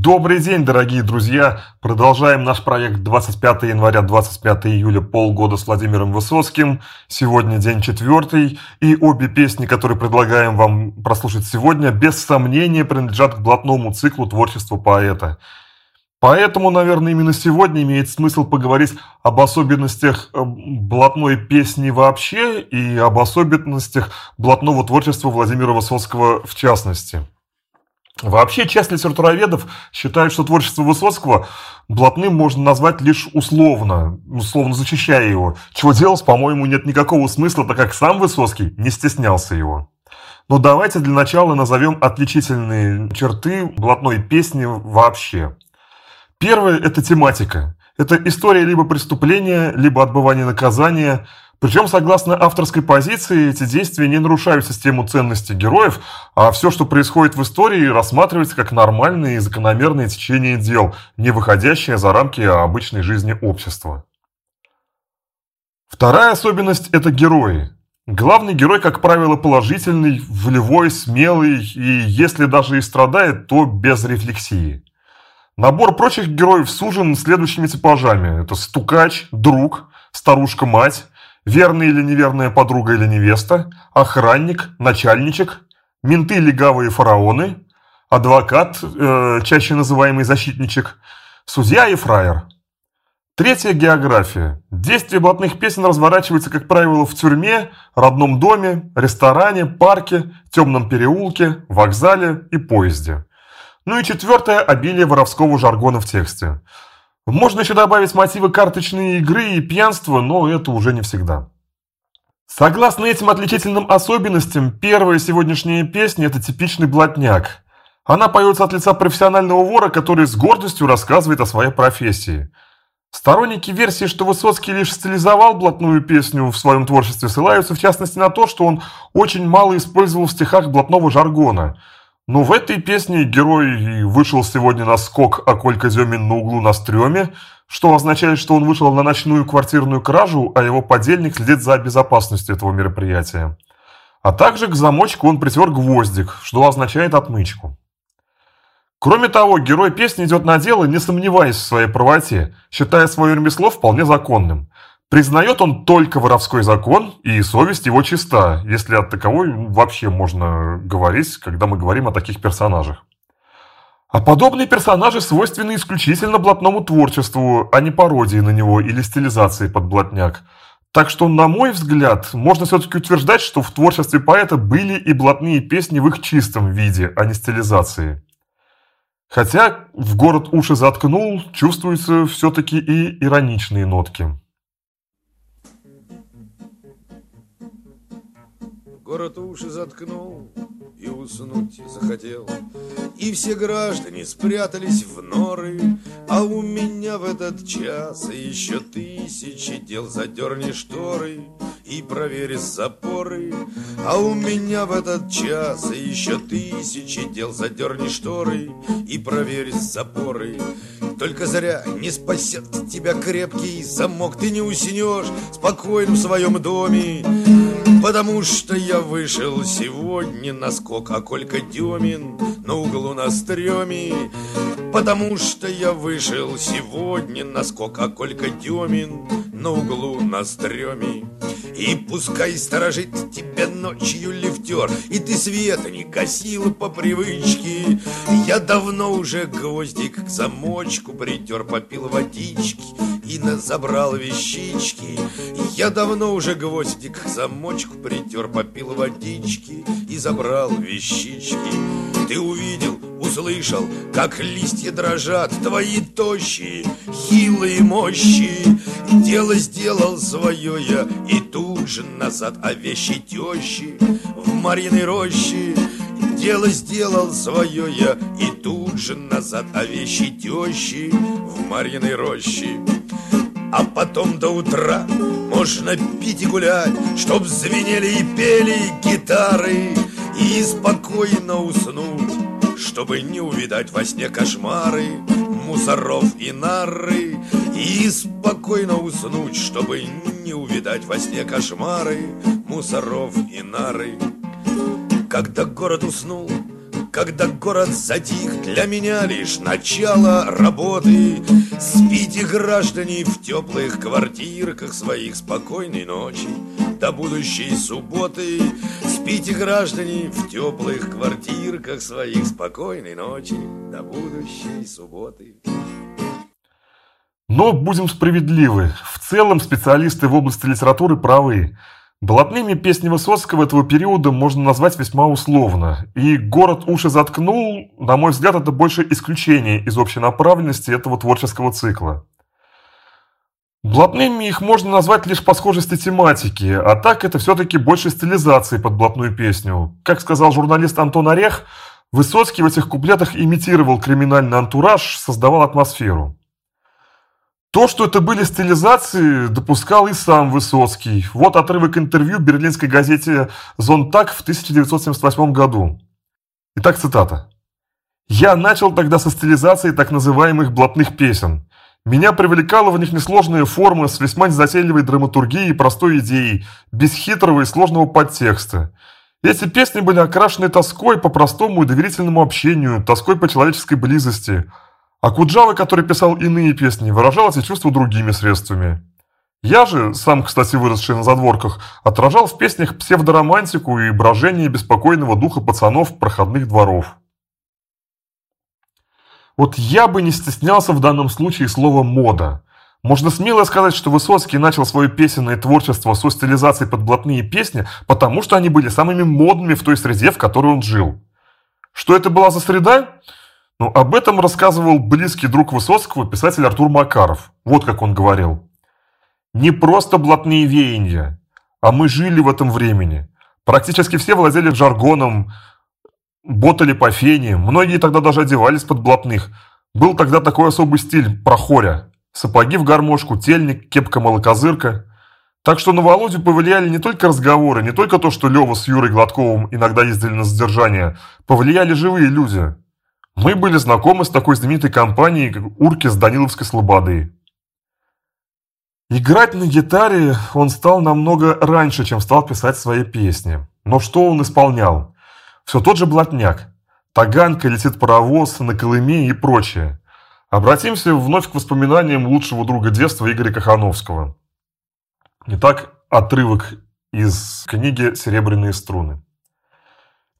Добрый день, дорогие друзья! Продолжаем наш проект 25 января, 25 июля, полгода с Владимиром Высоцким. Сегодня день четвертый, и обе песни, которые предлагаем вам прослушать сегодня, без сомнения принадлежат к блатному циклу творчества поэта. Поэтому, наверное, именно сегодня имеет смысл поговорить об особенностях э, блатной песни вообще и об особенностях блатного творчества Владимира Высоцкого в частности. Вообще, часть литературоведов считают, что творчество Высоцкого блатным можно назвать лишь условно, условно защищая его. Чего делать, по-моему, нет никакого смысла, так как сам Высоцкий не стеснялся его. Но давайте для начала назовем отличительные черты блатной песни вообще. Первое – это тематика. Это история либо преступления, либо отбывания наказания – причем, согласно авторской позиции, эти действия не нарушают систему ценностей героев, а все, что происходит в истории, рассматривается как нормальное и закономерное течение дел, не выходящее за рамки обычной жизни общества. Вторая особенность – это герои. Главный герой, как правило, положительный, волевой, смелый и, если даже и страдает, то без рефлексии. Набор прочих героев сужен следующими типажами. Это стукач, друг, старушка-мать, верная или неверная подруга или невеста, охранник, начальничек, менты легавые фараоны, адвокат, э, чаще называемый защитничек, судья и фраер. Третья география. Действие блатных песен разворачивается, как правило, в тюрьме, родном доме, ресторане, парке, темном переулке, вокзале и поезде. Ну и четвертое – обилие воровского жаргона в тексте. Можно еще добавить мотивы карточной игры и пьянства, но это уже не всегда. Согласно этим отличительным особенностям, первая сегодняшняя песня – это типичный блатняк. Она поется от лица профессионального вора, который с гордостью рассказывает о своей профессии. Сторонники версии, что Высоцкий лишь стилизовал блатную песню в своем творчестве, ссылаются в частности на то, что он очень мало использовал в стихах блатного жаргона – но в этой песне герой вышел сегодня на скок, а Колька Демин на углу на стреме, что означает, что он вышел на ночную квартирную кражу, а его подельник следит за безопасностью этого мероприятия. А также к замочку он притер гвоздик, что означает отмычку. Кроме того, герой песни идет на дело, не сомневаясь в своей правоте, считая свое ремесло вполне законным. Признает он только воровской закон, и совесть его чиста, если от таковой вообще можно говорить, когда мы говорим о таких персонажах. А подобные персонажи свойственны исключительно блатному творчеству, а не пародии на него или стилизации под блатняк. Так что, на мой взгляд, можно все-таки утверждать, что в творчестве поэта были и блатные песни в их чистом виде, а не стилизации. Хотя в город уши заткнул, чувствуются все-таки и ироничные нотки. Город уши заткнул и уснуть захотел. И все граждане спрятались в норы, А у меня в этот час еще тысячи дел. Задерни шторы и проверь запоры, А у меня в этот час еще тысячи дел. Задерни шторы и проверь запоры. Только зря не спасет тебя крепкий замок, Ты не уснешь спокойно в своем доме, Потому что я вышел сегодня на скок, а Колька Демин на углу на стреме. Потому что я вышел сегодня на скок, а Колька Демин на углу на стреме. И пускай сторожит тебя ночью лифтер, И ты света не гасил по привычке. Я давно уже гвоздик к замочку притер, Попил водички и на забрал вещички. Я давно уже гвоздик к замочку притер, Попил водички и забрал вещички. Ты увидел, услышал, как листья дрожат Твои тощие, хилые мощи. Дело сделал свое я и тут же назад, А вещи тещи в Мариной роще Дело сделал свое я и тут же назад, А вещи тещи в Марьиной роще. А потом до утра можно пить и гулять, Чтоб звенели и пели гитары, И спокойно уснуть, чтобы не увидать во сне кошмары Мусоров и нары, И спокойно уснуть, чтобы не увидать во сне кошмары Мусоров и нары. Когда город уснул, когда город затих, для меня лишь начало работы. Спите, граждане, в теплых квартирках своих спокойной ночи до будущей субботы. Спите, граждане, в теплых квартирках своих спокойной ночи до будущей субботы. Но будем справедливы, в целом специалисты в области литературы правы. Блатными песни Высоцкого этого периода можно назвать весьма условно. И «Город уши заткнул», на мой взгляд, это больше исключение из общей направленности этого творческого цикла. Блатными их можно назвать лишь по схожести тематики, а так это все-таки больше стилизации под блатную песню. Как сказал журналист Антон Орех, Высоцкий в этих куплетах имитировал криминальный антураж, создавал атмосферу. То, что это были стилизации, допускал и сам Высоцкий. Вот отрывок интервью берлинской газете «Зонтак» в 1978 году. Итак, цитата. «Я начал тогда со стилизации так называемых блатных песен. Меня привлекала в них несложная форма с весьма незатейливой драматургией и простой идеей, без хитрого и сложного подтекста. Эти песни были окрашены тоской по простому и доверительному общению, тоской по человеческой близости – а Куджава, который писал иные песни, выражал эти чувства другими средствами. Я же, сам, кстати, выросший на задворках, отражал в песнях псевдоромантику и брожение беспокойного духа пацанов проходных дворов. Вот я бы не стеснялся в данном случае слова «мода». Можно смело сказать, что Высоцкий начал свое песенное творчество со стилизацией под блатные песни, потому что они были самыми модными в той среде, в которой он жил. Что это была за среда? Но об этом рассказывал близкий друг Высоцкого, писатель Артур Макаров. Вот как он говорил. «Не просто блатные веяния, а мы жили в этом времени. Практически все владели жаргоном, ботали по фене, многие тогда даже одевались под блатных. Был тогда такой особый стиль – прохоря. Сапоги в гармошку, тельник, кепка-молокозырка. Так что на Володю повлияли не только разговоры, не только то, что Лева с Юрой Гладковым иногда ездили на задержание, повлияли живые люди – мы были знакомы с такой знаменитой компанией, как Урки с Даниловской Слободы. Играть на гитаре он стал намного раньше, чем стал писать свои песни. Но что он исполнял? Все тот же блатняк. Таганка, летит паровоз, на Колыме и прочее. Обратимся вновь к воспоминаниям лучшего друга детства Игоря Кахановского. Итак, отрывок из книги «Серебряные струны».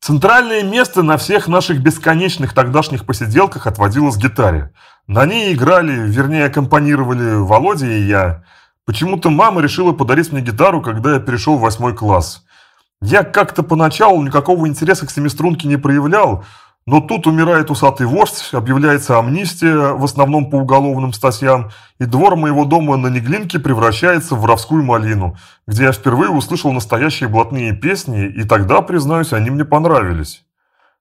Центральное место на всех наших бесконечных тогдашних посиделках отводилось гитаре. На ней играли, вернее, аккомпанировали Володя и я. Почему-то мама решила подарить мне гитару, когда я перешел в восьмой класс. Я как-то поначалу никакого интереса к семиструнке не проявлял, но тут умирает усатый вождь, объявляется амнистия, в основном по уголовным статьям, и двор моего дома на Неглинке превращается в воровскую малину, где я впервые услышал настоящие блатные песни, и тогда, признаюсь, они мне понравились.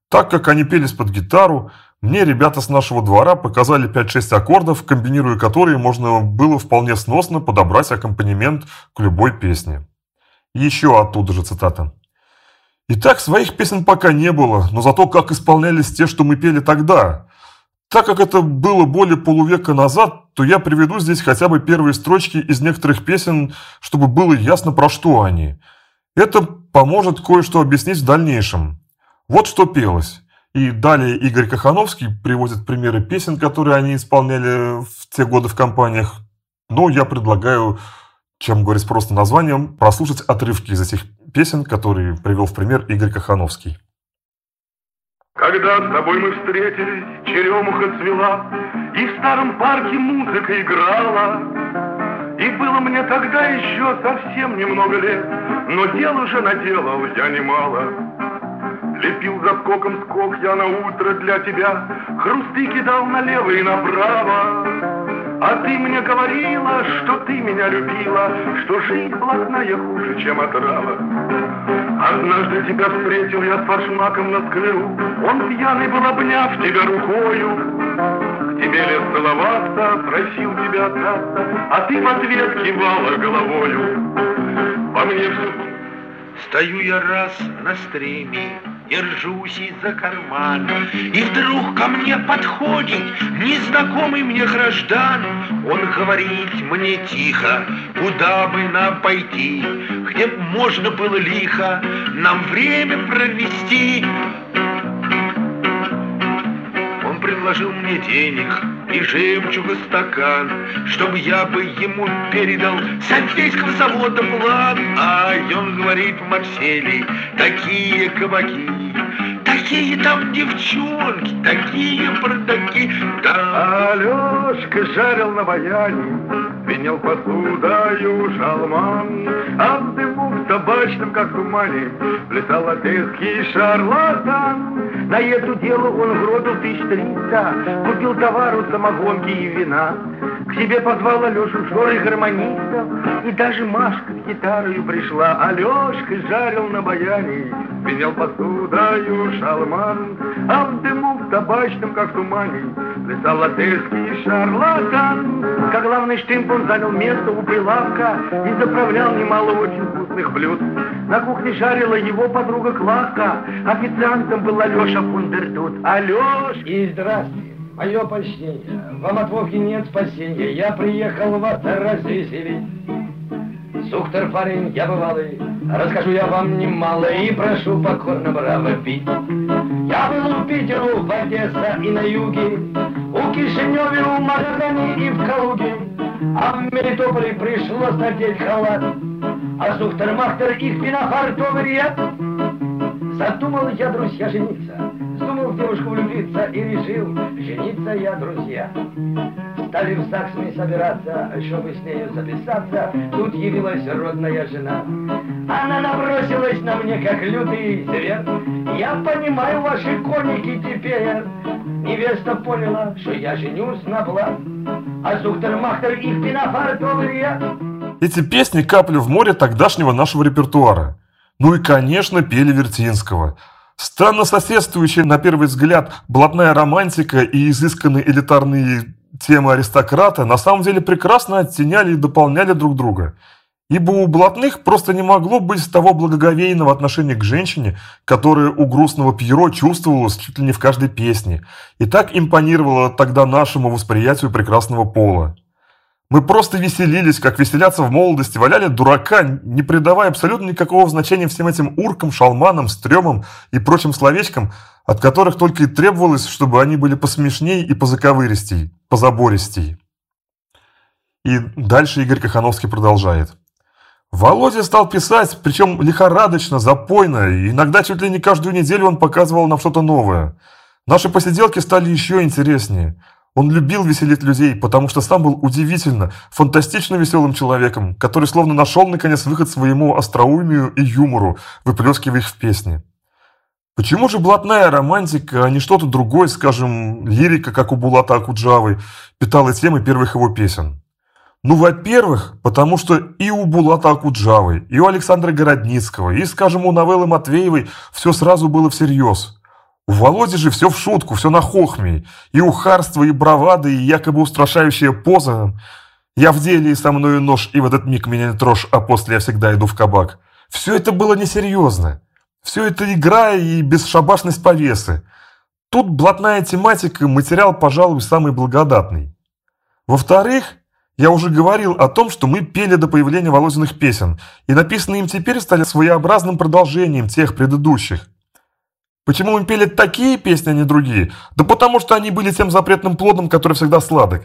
Так как они пелись под гитару, мне ребята с нашего двора показали 5-6 аккордов, комбинируя которые можно было вполне сносно подобрать аккомпанемент к любой песне. Еще оттуда же цитата. Итак, своих песен пока не было, но зато как исполнялись те, что мы пели тогда. Так как это было более полувека назад, то я приведу здесь хотя бы первые строчки из некоторых песен, чтобы было ясно, про что они. Это поможет кое-что объяснить в дальнейшем. Вот что пелось. И далее Игорь Кахановский приводит примеры песен, которые они исполняли в те годы в компаниях. Но я предлагаю, чем говорить просто названием, прослушать отрывки из этих песен, которые привел в пример Игорь Кахановский. Когда с тобой мы встретились, черемуха цвела, И в старом парке музыка играла. И было мне тогда еще совсем немного лет, Но дел уже наделал я немало. Лепил за скоком скок я на утро для тебя, Хрусты кидал налево и направо. А ты мне говорила, что ты меня любила, Что жизнь блатная хуже, чем отрава. Однажды тебя встретил я с фаршмаком на скверу, Он пьяный был, обняв тебя рукою. К тебе лез целоваться, просил тебя отдаться, А ты в ответ кивала головою. По мне все... Стою я раз на стреме, держусь из-за кармана, И вдруг ко мне подходит незнакомый мне граждан. Он говорит мне тихо, куда бы нам пойти, Где можно было лихо нам время провести. предложил мне денег и жемчуга стакан, Чтобы я бы ему передал с Одесского завода план. А он говорит, Марселий, такие кабаки, Такие там девчонки, такие бардаки. Да. Алешка жарил на баяне, Звенел посудою шалман, А в дыму в табачном, как тумане, Плясал одесский шарлатан. На это дело он гробил тысяч триста, Купил товару самогонки и вина. К себе позвал Алешу в шоры гармонистов, И даже Машка с гитарою пришла. Алешка жарил на баяне, Звенел посудою шалман, А в дыму в табачном, как тумане, Плясал одесский шарлатан. Как главный штымп он занял место у прилавка И заправлял немало очень вкусных блюд. На кухне жарила его подруга Клавка, Официантом был Алеша Фундертут. Алеш! И здравствуйте, мое почтение. Вам от Вовки нет спасения. Я приехал вас развеселить. Суктор парень, я бывалый, расскажу я вам немало и прошу покорно браво пить. Я был у Питеру, в Одесса и на юге, у Кишиневе, у Магадане и в Калуге, а в Мелитополе пришлось надеть халат, а Сухтер-Махтер их винофартовый Задумал я, друзья, жениться, вздумал в девушку влюбиться и решил, жениться я, друзья. Стали в ЗАГС мы собираться, чтобы с нею записаться, тут явилась родная жена. Она набросилась на мне, как лютый зверь. Я понимаю ваши коники теперь. Невеста поняла, что я женюсь на Влад, а Зухтер-Махтер их пинафартовый Эти песни – капли в море тогдашнего нашего репертуара. Ну и, конечно, пели Вертинского. Странно соседствующие, на первый взгляд, блатная романтика и изысканные элитарные темы аристократа на самом деле прекрасно оттеняли и дополняли друг друга. Ибо у блатных просто не могло быть того благоговейного отношения к женщине, которое у грустного Пьеро чувствовалось чуть ли не в каждой песне, и так импонировало тогда нашему восприятию прекрасного пола. Мы просто веселились, как веселятся в молодости, валяли дурака, не придавая абсолютно никакого значения всем этим уркам, шалманам, стрёмам и прочим словечкам, от которых только и требовалось, чтобы они были посмешней и позаковыристей, позабористей. И дальше Игорь Кахановский продолжает. Володя стал писать, причем лихорадочно, запойно, и иногда чуть ли не каждую неделю он показывал нам что-то новое. Наши посиделки стали еще интереснее. Он любил веселить людей, потому что сам был удивительно, фантастично веселым человеком, который словно нашел наконец выход своему остроумию и юмору, выплескивая их в песни. Почему же блатная романтика, а не что-то другое, скажем, лирика, как у Булата Акуджавы, питала темы первых его песен? Ну, во-первых, потому что и у Булата Акуджавы, и у Александра Городницкого, и, скажем, у новеллы Матвеевой все сразу было всерьез. У Володи же все в шутку, все на хохме. И ухарство, и бравада, и якобы устрашающая поза. Я в деле, и со мною нож, и в этот миг меня не трожь, а после я всегда иду в кабак. Все это было несерьезно. Все это игра и бесшабашность повесы. Тут блатная тематика, материал, пожалуй, самый благодатный. Во-вторых, я уже говорил о том, что мы пели до появления Володиных песен, и написанные им теперь стали своеобразным продолжением тех предыдущих. Почему мы пели такие песни, а не другие? Да потому что они были тем запретным плодом, который всегда сладок.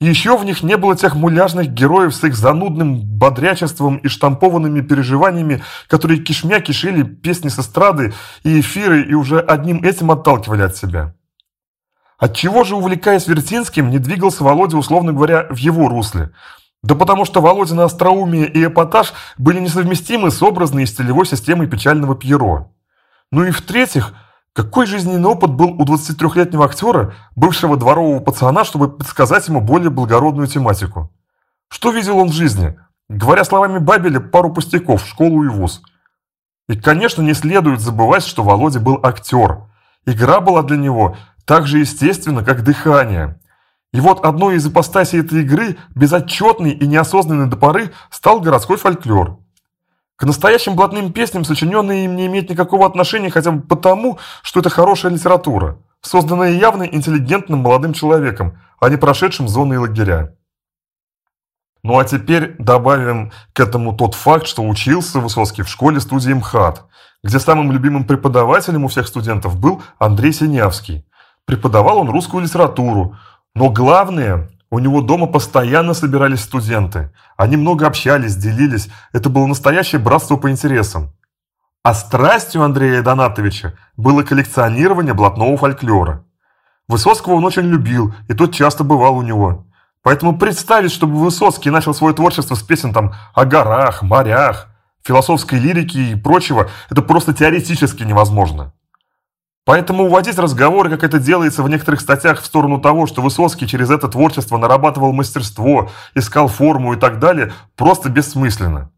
И еще в них не было тех муляжных героев с их занудным бодрячеством и штампованными переживаниями, которые кишмя кишили песни с эстрады и эфиры и уже одним этим отталкивали от себя. Отчего же, увлекаясь Вертинским, не двигался Володя, условно говоря, в его русле? Да потому что Володина остроумие и эпатаж были несовместимы с образной и стилевой системой печального Пьеро. Ну и в-третьих, какой жизненный опыт был у 23-летнего актера, бывшего дворового пацана, чтобы подсказать ему более благородную тематику? Что видел он в жизни? Говоря словами Бабеля, пару пустяков, школу и вуз. И, конечно, не следует забывать, что Володя был актер. Игра была для него так же естественна, как дыхание. И вот одной из ипостасей этой игры, безотчетной и неосознанной до поры, стал городской фольклор. К настоящим блатным песням сочиненные им не имеют никакого отношения хотя бы потому, что это хорошая литература, созданная явно интеллигентным молодым человеком, а не прошедшим зоны и лагеря. Ну а теперь добавим к этому тот факт, что учился Высоцкий в школе-студии МХАТ, где самым любимым преподавателем у всех студентов был Андрей Синявский. Преподавал он русскую литературу. Но главное, у него дома постоянно собирались студенты. Они много общались, делились. Это было настоящее братство по интересам. А страстью Андрея Донатовича было коллекционирование блатного фольклора. Высоцкого он очень любил, и тот часто бывал у него. Поэтому представить, чтобы Высоцкий начал свое творчество с песен там о горах, морях, философской лирики и прочего, это просто теоретически невозможно. Поэтому уводить разговоры, как это делается в некоторых статьях, в сторону того, что Высоцкий через это творчество нарабатывал мастерство, искал форму и так далее, просто бессмысленно.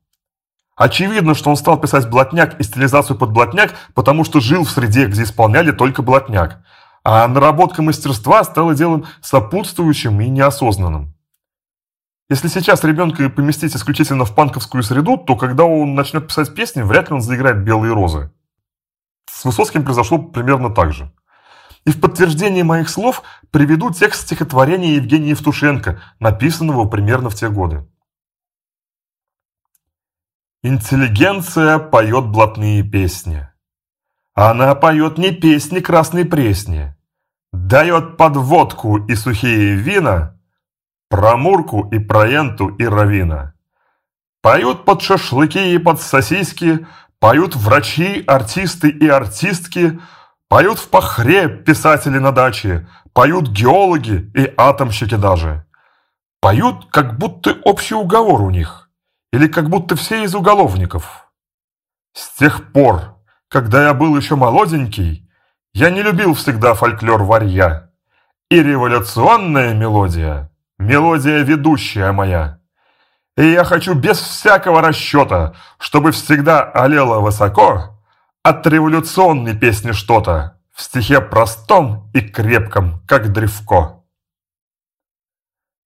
Очевидно, что он стал писать блатняк и стилизацию под блатняк, потому что жил в среде, где исполняли только блатняк. А наработка мастерства стала делом сопутствующим и неосознанным. Если сейчас ребенка поместить исключительно в панковскую среду, то когда он начнет писать песни, вряд ли он заиграет «Белые розы». С Высоцким произошло примерно так же. И в подтверждение моих слов приведу текст стихотворения Евгения Евтушенко, написанного примерно в те годы. Интеллигенция поет блатные песни. Она поет не песни красной пресни, Дает подводку и сухие вина, Промурку и проенту и равина. Поют под шашлыки и под сосиски, Поют врачи, артисты и артистки, Поют в пахре писатели на даче, Поют геологи и атомщики даже. Поют, как будто общий уговор у них, Или как будто все из уголовников. С тех пор, когда я был еще молоденький, я не любил всегда фольклор варья. И революционная мелодия, мелодия ведущая моя. И я хочу без всякого расчета, чтобы всегда олело высоко от революционной песни что-то в стихе простом и крепком, как древко.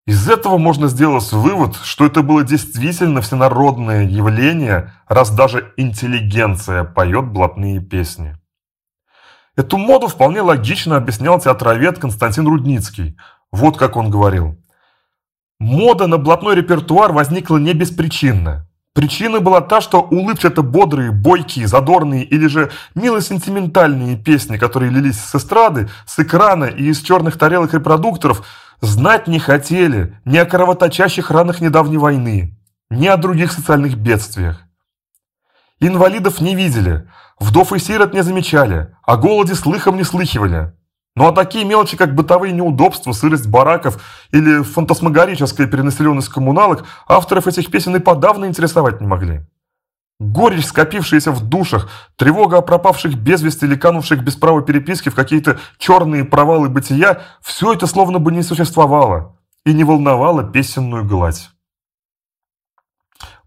Из этого можно сделать вывод, что это было действительно всенародное явление, раз даже интеллигенция поет блатные песни. Эту моду вполне логично объяснял театровед Константин Рудницкий. Вот как он говорил. Мода на блатной репертуар возникла не беспричинно. Причина была та, что улыбчато-бодрые, бойкие, задорные или же мило-сентиментальные песни, которые лились с эстрады, с экрана и из черных тарелок репродукторов, знать не хотели ни о кровоточащих ранах недавней войны, ни о других социальных бедствиях. Инвалидов не видели, вдов и сирот не замечали, о голоде слыхом не слыхивали. Ну а такие мелочи, как бытовые неудобства, сырость бараков или фантасмагорическая перенаселенность коммуналок, авторов этих песен и подавно интересовать не могли. Горечь, скопившаяся в душах, тревога о пропавших без вести или канувших без права переписки в какие-то черные провалы бытия, все это словно бы не существовало и не волновало песенную гладь.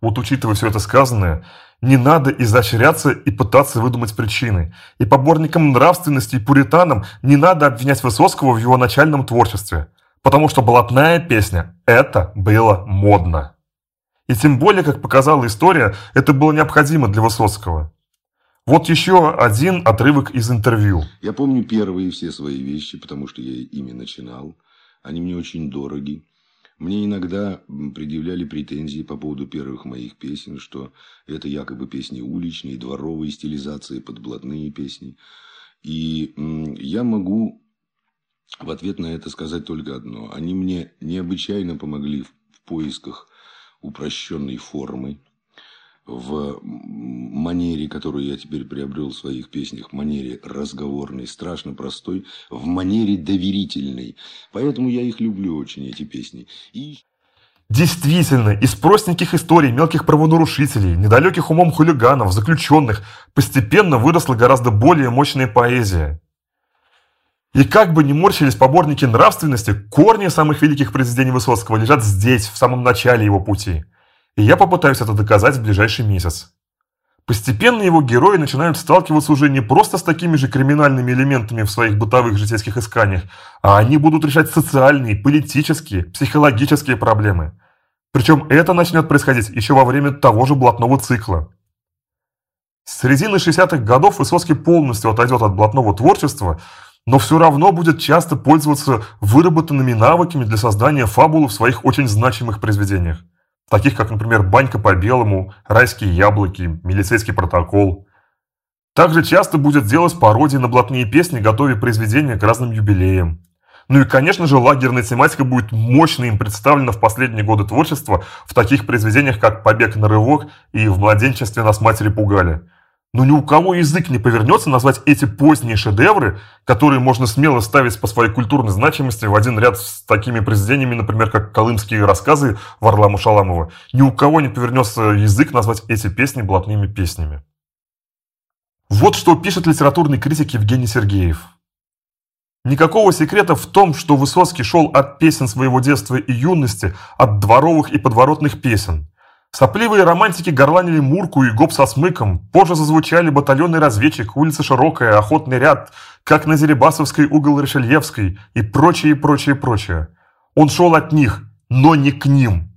Вот учитывая все это сказанное, не надо изощряться и пытаться выдумать причины. И поборникам нравственности и пуританам не надо обвинять Высоцкого в его начальном творчестве. Потому что блатная песня – это было модно. И тем более, как показала история, это было необходимо для Высоцкого. Вот еще один отрывок из интервью. Я помню первые все свои вещи, потому что я ими начинал. Они мне очень дороги. Мне иногда предъявляли претензии по поводу первых моих песен, что это якобы песни уличные, дворовые стилизации под блатные песни. И я могу в ответ на это сказать только одно. Они мне необычайно помогли в поисках упрощенной формы, в манере, которую я теперь приобрел в своих песнях, манере разговорной, страшно простой, в манере доверительной. Поэтому я их люблю очень, эти песни. И... Действительно, из простеньких историй мелких правонарушителей, недалеких умом хулиганов, заключенных, постепенно выросла гораздо более мощная поэзия. И как бы ни морщились поборники нравственности, корни самых великих произведений Высоцкого лежат здесь, в самом начале его пути – и я попытаюсь это доказать в ближайший месяц. Постепенно его герои начинают сталкиваться уже не просто с такими же криминальными элементами в своих бытовых житейских исканиях, а они будут решать социальные, политические, психологические проблемы. Причем это начнет происходить еще во время того же блатного цикла. С середины 60-х годов Высоцкий полностью отойдет от блатного творчества, но все равно будет часто пользоваться выработанными навыками для создания фабулы в своих очень значимых произведениях таких как, например, «Банька по-белому», «Райские яблоки», «Милицейский протокол». Также часто будет делать пародии на блатные песни, готовя произведения к разным юбилеям. Ну и, конечно же, лагерная тематика будет мощно им представлена в последние годы творчества в таких произведениях, как «Побег на рывок» и «В младенчестве нас матери пугали». Но ни у кого язык не повернется назвать эти поздние шедевры, которые можно смело ставить по своей культурной значимости в один ряд с такими произведениями, например, как «Колымские рассказы» Варлама Шаламова. Ни у кого не повернется язык назвать эти песни блатными песнями. Вот что пишет литературный критик Евгений Сергеев. Никакого секрета в том, что Высоцкий шел от песен своего детства и юности, от дворовых и подворотных песен. Сопливые романтики горланили Мурку и Гоп со смыком, позже зазвучали батальонный разведчик, улица Широкая, охотный ряд, как на Зеребасовской угол Решельевской и прочее, прочее, прочее. Он шел от них, но не к ним,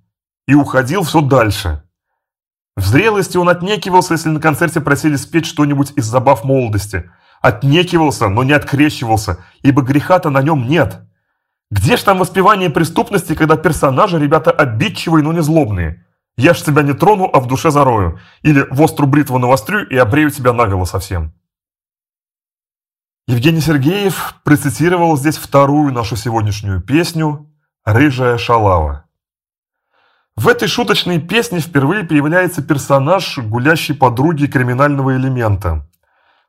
и уходил все дальше. В зрелости он отнекивался, если на концерте просили спеть что-нибудь из забав молодости – Отнекивался, но не открещивался, ибо греха-то на нем нет. Где ж там воспевание преступности, когда персонажи ребята обидчивые, но не злобные? Я ж тебя не трону, а в душе зарою. Или в острую бритву навострю и обрею тебя наголо совсем. Евгений Сергеев процитировал здесь вторую нашу сегодняшнюю песню «Рыжая шалава». В этой шуточной песне впервые появляется персонаж гулящей подруги криминального элемента.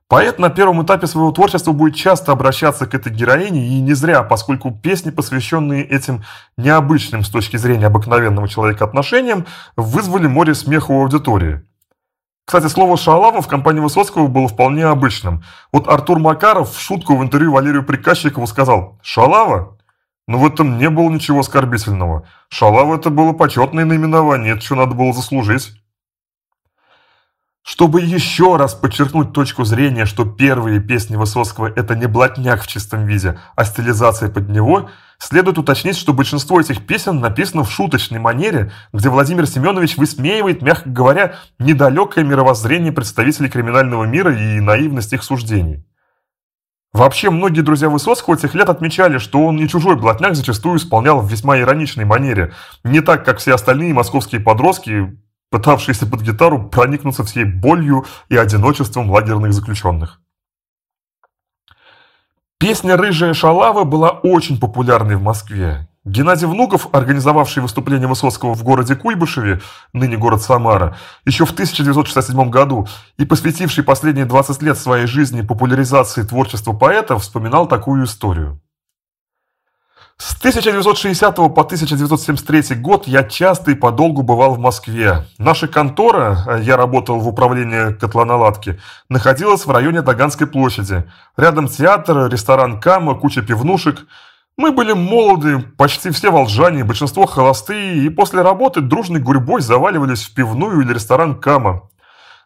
Поэт на первом этапе своего творчества будет часто обращаться к этой героине, и не зря, поскольку песни, посвященные этим необычным с точки зрения обыкновенного человека отношениям, вызвали море смеха у аудитории. Кстати, слово «шалава» в компании Высоцкого было вполне обычным. Вот Артур Макаров в шутку в интервью Валерию Приказчикову сказал «Шалава?» Но в этом не было ничего оскорбительного. Шалава – это было почетное наименование, это что надо было заслужить. Чтобы еще раз подчеркнуть точку зрения, что первые песни Высоцкого – это не блатняк в чистом виде, а стилизация под него, следует уточнить, что большинство этих песен написано в шуточной манере, где Владимир Семенович высмеивает, мягко говоря, недалекое мировоззрение представителей криминального мира и наивность их суждений. Вообще, многие друзья Высоцкого тех лет отмечали, что он не чужой блатняк зачастую исполнял в весьма ироничной манере, не так, как все остальные московские подростки, пытавшиеся под гитару проникнуться всей болью и одиночеством лагерных заключенных. Песня «Рыжая шалава» была очень популярной в Москве. Геннадий Внуков, организовавший выступление Высоцкого в городе Куйбышеве, ныне город Самара, еще в 1967 году и посвятивший последние 20 лет своей жизни популяризации творчества поэта, вспоминал такую историю. С 1960 по 1973 год я часто и подолгу бывал в Москве. Наша контора, э, я работал в управлении котлоналадки, находилась в районе Таганской площади. Рядом театр, ресторан Кама, куча пивнушек. Мы были молоды, почти все волжане, большинство холостые, и после работы дружной гурьбой заваливались в пивную или ресторан Кама.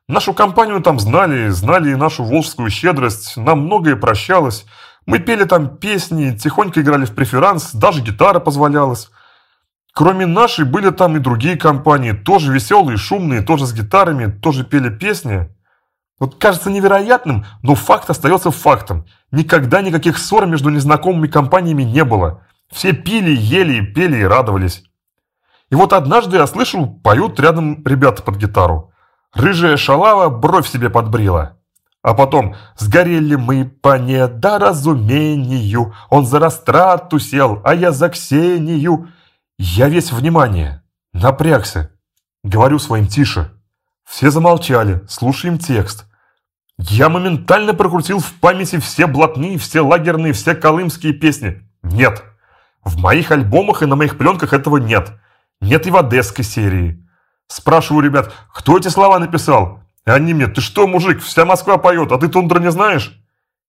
Нашу компанию там знали, знали и нашу волжскую щедрость, нам многое прощалось – мы пели там песни, тихонько играли в преферанс, даже гитара позволялась. Кроме нашей были там и другие компании, тоже веселые, шумные, тоже с гитарами, тоже пели песни. Вот кажется невероятным, но факт остается фактом. Никогда никаких ссор между незнакомыми компаниями не было. Все пили, ели, пели и радовались. И вот однажды я слышу, поют рядом ребята под гитару. Рыжая шалава бровь себе подбрила. А потом «Сгорели мы по недоразумению, он за растрату сел, а я за Ксению». Я весь внимание, напрягся. Говорю своим «тише». Все замолчали, слушаем текст. Я моментально прокрутил в памяти все блатные, все лагерные, все колымские песни. Нет. В моих альбомах и на моих пленках этого нет. Нет и в одесской серии. Спрашиваю ребят, кто эти слова написал? Они мне, ты что, мужик, вся Москва поет, а ты тундра не знаешь?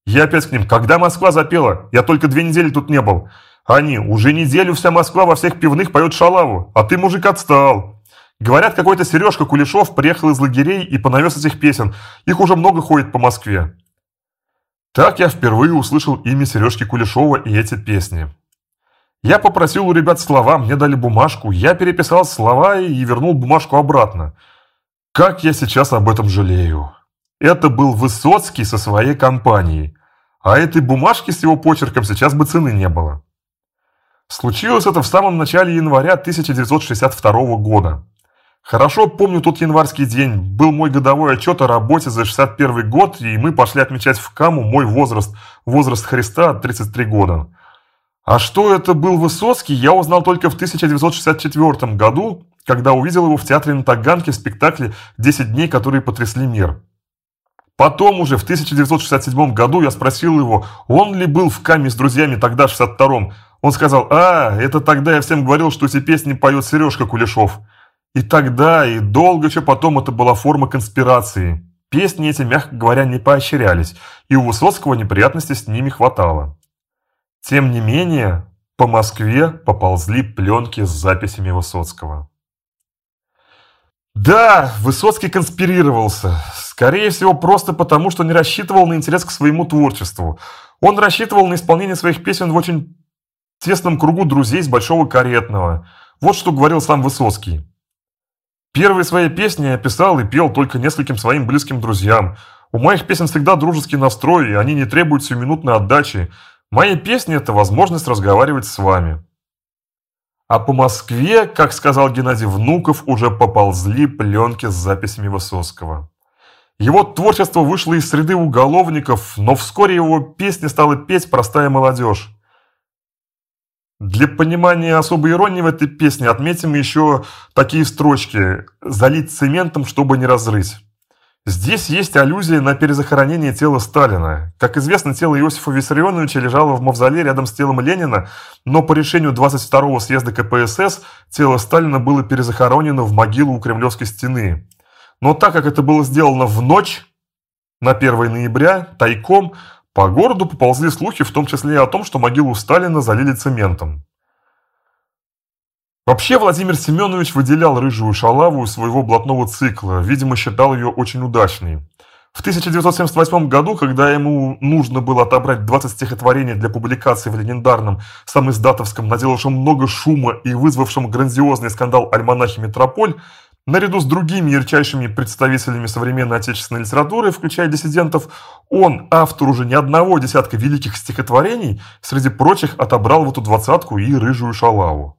Я опять к ним, когда Москва запела? Я только две недели тут не был. Они, уже неделю вся Москва во всех пивных поет шалаву, а ты, мужик, отстал. Говорят, какой-то Сережка Кулешов приехал из лагерей и понавез этих песен. Их уже много ходит по Москве. Так я впервые услышал имя Сережки Кулешова и эти песни. Я попросил у ребят слова, мне дали бумажку, я переписал слова и вернул бумажку обратно – как я сейчас об этом жалею. Это был Высоцкий со своей компанией, а этой бумажки с его почерком сейчас бы цены не было. Случилось это в самом начале января 1962 года. Хорошо помню тот январский день. Был мой годовой отчет о работе за 61 год, и мы пошли отмечать в Каму мой возраст, возраст Христа, 33 года. А что это был Высоцкий, я узнал только в 1964 году, когда увидел его в театре на Таганке в спектакле «10 дней, которые потрясли мир». Потом уже в 1967 году я спросил его, он ли был в Каме с друзьями тогда, в 62-м. Он сказал, а, это тогда я всем говорил, что эти песни поет Сережка Кулешов. И тогда, и долго еще потом это была форма конспирации. Песни эти, мягко говоря, не поощрялись, и у Высоцкого неприятностей с ними хватало. Тем не менее, по Москве поползли пленки с записями Высоцкого. Да, Высоцкий конспирировался. Скорее всего, просто потому, что не рассчитывал на интерес к своему творчеству. Он рассчитывал на исполнение своих песен в очень тесном кругу друзей с Большого Каретного. Вот что говорил сам Высоцкий. Первые свои песни я писал и пел только нескольким своим близким друзьям. У моих песен всегда дружеский настрой, и они не требуют сиюминутной отдачи. Мои песни – это возможность разговаривать с вами. А по Москве, как сказал Геннадий Внуков, уже поползли пленки с записями Высоцкого. Его творчество вышло из среды уголовников, но вскоре его песни стала петь простая молодежь. Для понимания особой иронии в этой песне отметим еще такие строчки «залить цементом, чтобы не разрыть». Здесь есть аллюзия на перезахоронение тела Сталина. Как известно, тело Иосифа Виссарионовича лежало в мавзолее рядом с телом Ленина, но по решению 22-го съезда КПСС тело Сталина было перезахоронено в могилу у Кремлевской стены. Но так как это было сделано в ночь, на 1 ноября, тайком, по городу поползли слухи, в том числе и о том, что могилу Сталина залили цементом. Вообще Владимир Семенович выделял рыжую шалаву из своего блатного цикла, видимо, считал ее очень удачной. В 1978 году, когда ему нужно было отобрать 20 стихотворений для публикации в легендарном самиздатовском, наделавшем много шума и вызвавшем грандиозный скандал альманахе «Метрополь», Наряду с другими ярчайшими представителями современной отечественной литературы, включая диссидентов, он, автор уже не одного десятка великих стихотворений, среди прочих отобрал в эту двадцатку и «Рыжую шалаву».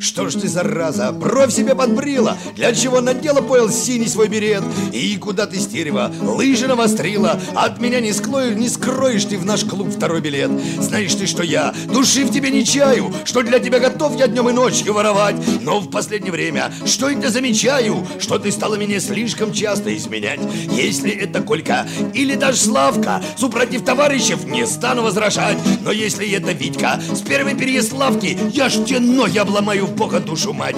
Что ж ты, зараза, бровь себе подбрила? Для чего надела пояс синий свой берет? И куда ты, стерева, лыжи навострила? От меня не, склою, не скроешь ты в наш клуб второй билет. Знаешь ты, что я души в тебе не чаю Что для тебя готов я днем и ночью воровать. Но в последнее время, что это замечаю Что ты стала меня слишком часто изменять. Если это Колька или даже Славка Супротив товарищев не стану возражать. Но если это Витька с первой переславки Я ж тебе ноги обломаю в бога душу мать.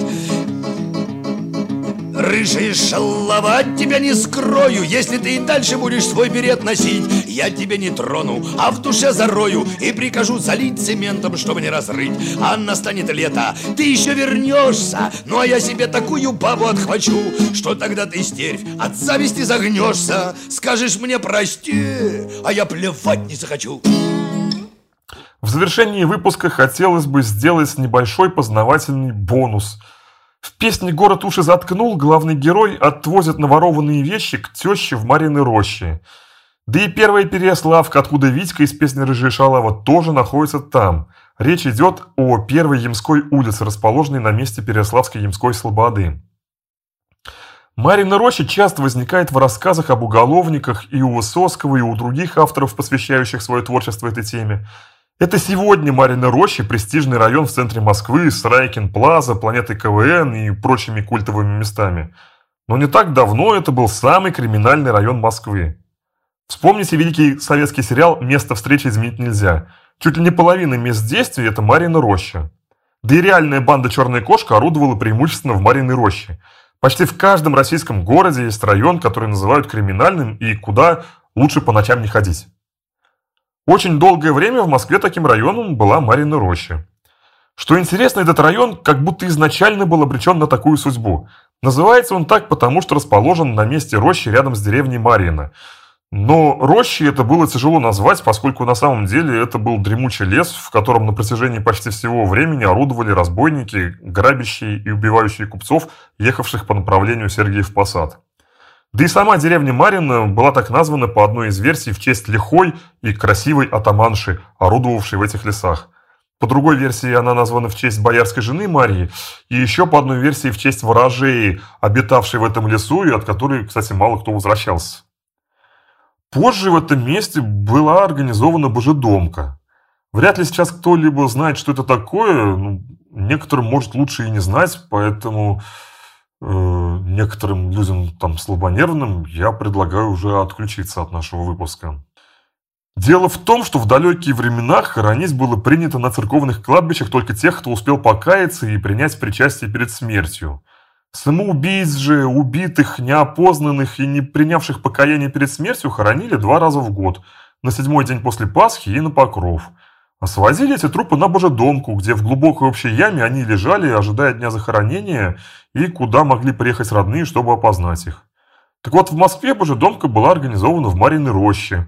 Рыжий шалова, тебя не скрою. Если ты и дальше будешь свой берет носить Я тебя не трону, а в душе зарою И прикажу залить цементом, чтобы не разрыть. А настанет лето, ты еще вернешься Ну а я себе такую бабу отхвачу Что тогда ты стервь, от зависти загнешься. Скажешь мне прости, а я плевать не захочу в завершении выпуска хотелось бы сделать небольшой познавательный бонус. В песне «Город уши заткнул» главный герой отвозит наворованные вещи к теще в Мариной роще. Да и первая Переяславка, откуда Витька из песни «Рыжая шалава» тоже находится там. Речь идет о первой Ямской улице, расположенной на месте Переяславской Ямской слободы. Марина Роща часто возникает в рассказах об уголовниках и у Высоцкого, и у других авторов, посвящающих свое творчество этой теме. Это сегодня Марина Роща, престижный район в центре Москвы с Райкин Плаза, планетой КВН и прочими культовыми местами. Но не так давно это был самый криминальный район Москвы. Вспомните великий советский сериал «Место встречи изменить нельзя». Чуть ли не половина мест действия – это Марина Роща. Да и реальная банда «Черная кошка» орудовала преимущественно в Мариной Роще. Почти в каждом российском городе есть район, который называют криминальным и куда лучше по ночам не ходить. Очень долгое время в Москве таким районом была Марина Роща. Что интересно, этот район как будто изначально был обречен на такую судьбу. Называется он так, потому что расположен на месте рощи рядом с деревней Марина. Но рощей это было тяжело назвать, поскольку на самом деле это был дремучий лес, в котором на протяжении почти всего времени орудовали разбойники, грабящие и убивающие купцов, ехавших по направлению Сергиев Посад. Да и сама деревня Марина была так названа по одной из версий в честь лихой и красивой атаманши, орудовавшей в этих лесах. По другой версии она названа в честь боярской жены Марии, и еще по одной версии в честь ворожеи, обитавшей в этом лесу и от которой, кстати, мало кто возвращался. Позже в этом месте была организована божедомка. Вряд ли сейчас кто-либо знает, что это такое. Ну, некоторым, может, лучше и не знать, поэтому некоторым людям там слабонервным я предлагаю уже отключиться от нашего выпуска. Дело в том, что в далекие времена хоронить было принято на церковных кладбищах только тех, кто успел покаяться и принять причастие перед смертью. Самоубийц же, убитых, неопознанных и не принявших покаяние перед смертью хоронили два раза в год, на седьмой день после Пасхи и на Покров. А свозили эти трупы на Божедомку, где в глубокой общей яме они лежали, ожидая дня захоронения, и куда могли приехать родные, чтобы опознать их. Так вот, в Москве Божедомка была организована в Мариной роще.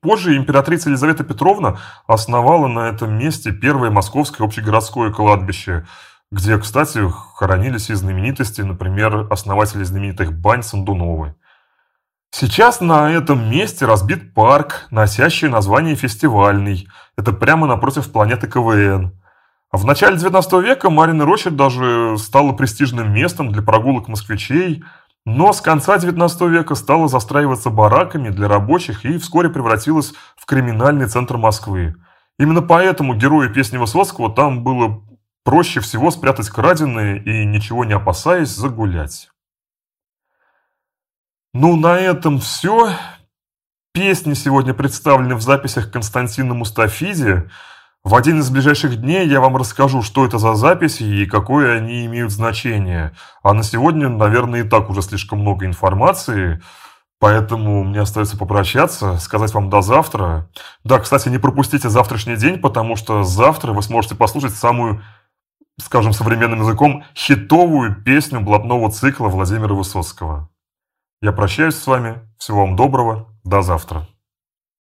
Позже императрица Елизавета Петровна основала на этом месте первое московское общегородское кладбище, где, кстати, хоронились и знаменитости, например, основатели знаменитых бань Сандуновой. Сейчас на этом месте разбит парк, носящий название «Фестивальный». Это прямо напротив планеты КВН. В начале 19 века Марина Роща даже стала престижным местом для прогулок москвичей – но с конца XIX века стала застраиваться бараками для рабочих и вскоре превратилась в криминальный центр Москвы. Именно поэтому герою песни Высоцкого там было проще всего спрятать краденое и, ничего не опасаясь, загулять. Ну, на этом все. Песни сегодня представлены в записях Константина Мустафиди – в один из ближайших дней я вам расскажу, что это за записи и какое они имеют значение. А на сегодня, наверное, и так уже слишком много информации, поэтому мне остается попрощаться, сказать вам до завтра. Да, кстати, не пропустите завтрашний день, потому что завтра вы сможете послушать самую, скажем современным языком, хитовую песню блатного цикла Владимира Высоцкого. Я прощаюсь с вами, всего вам доброго, до завтра.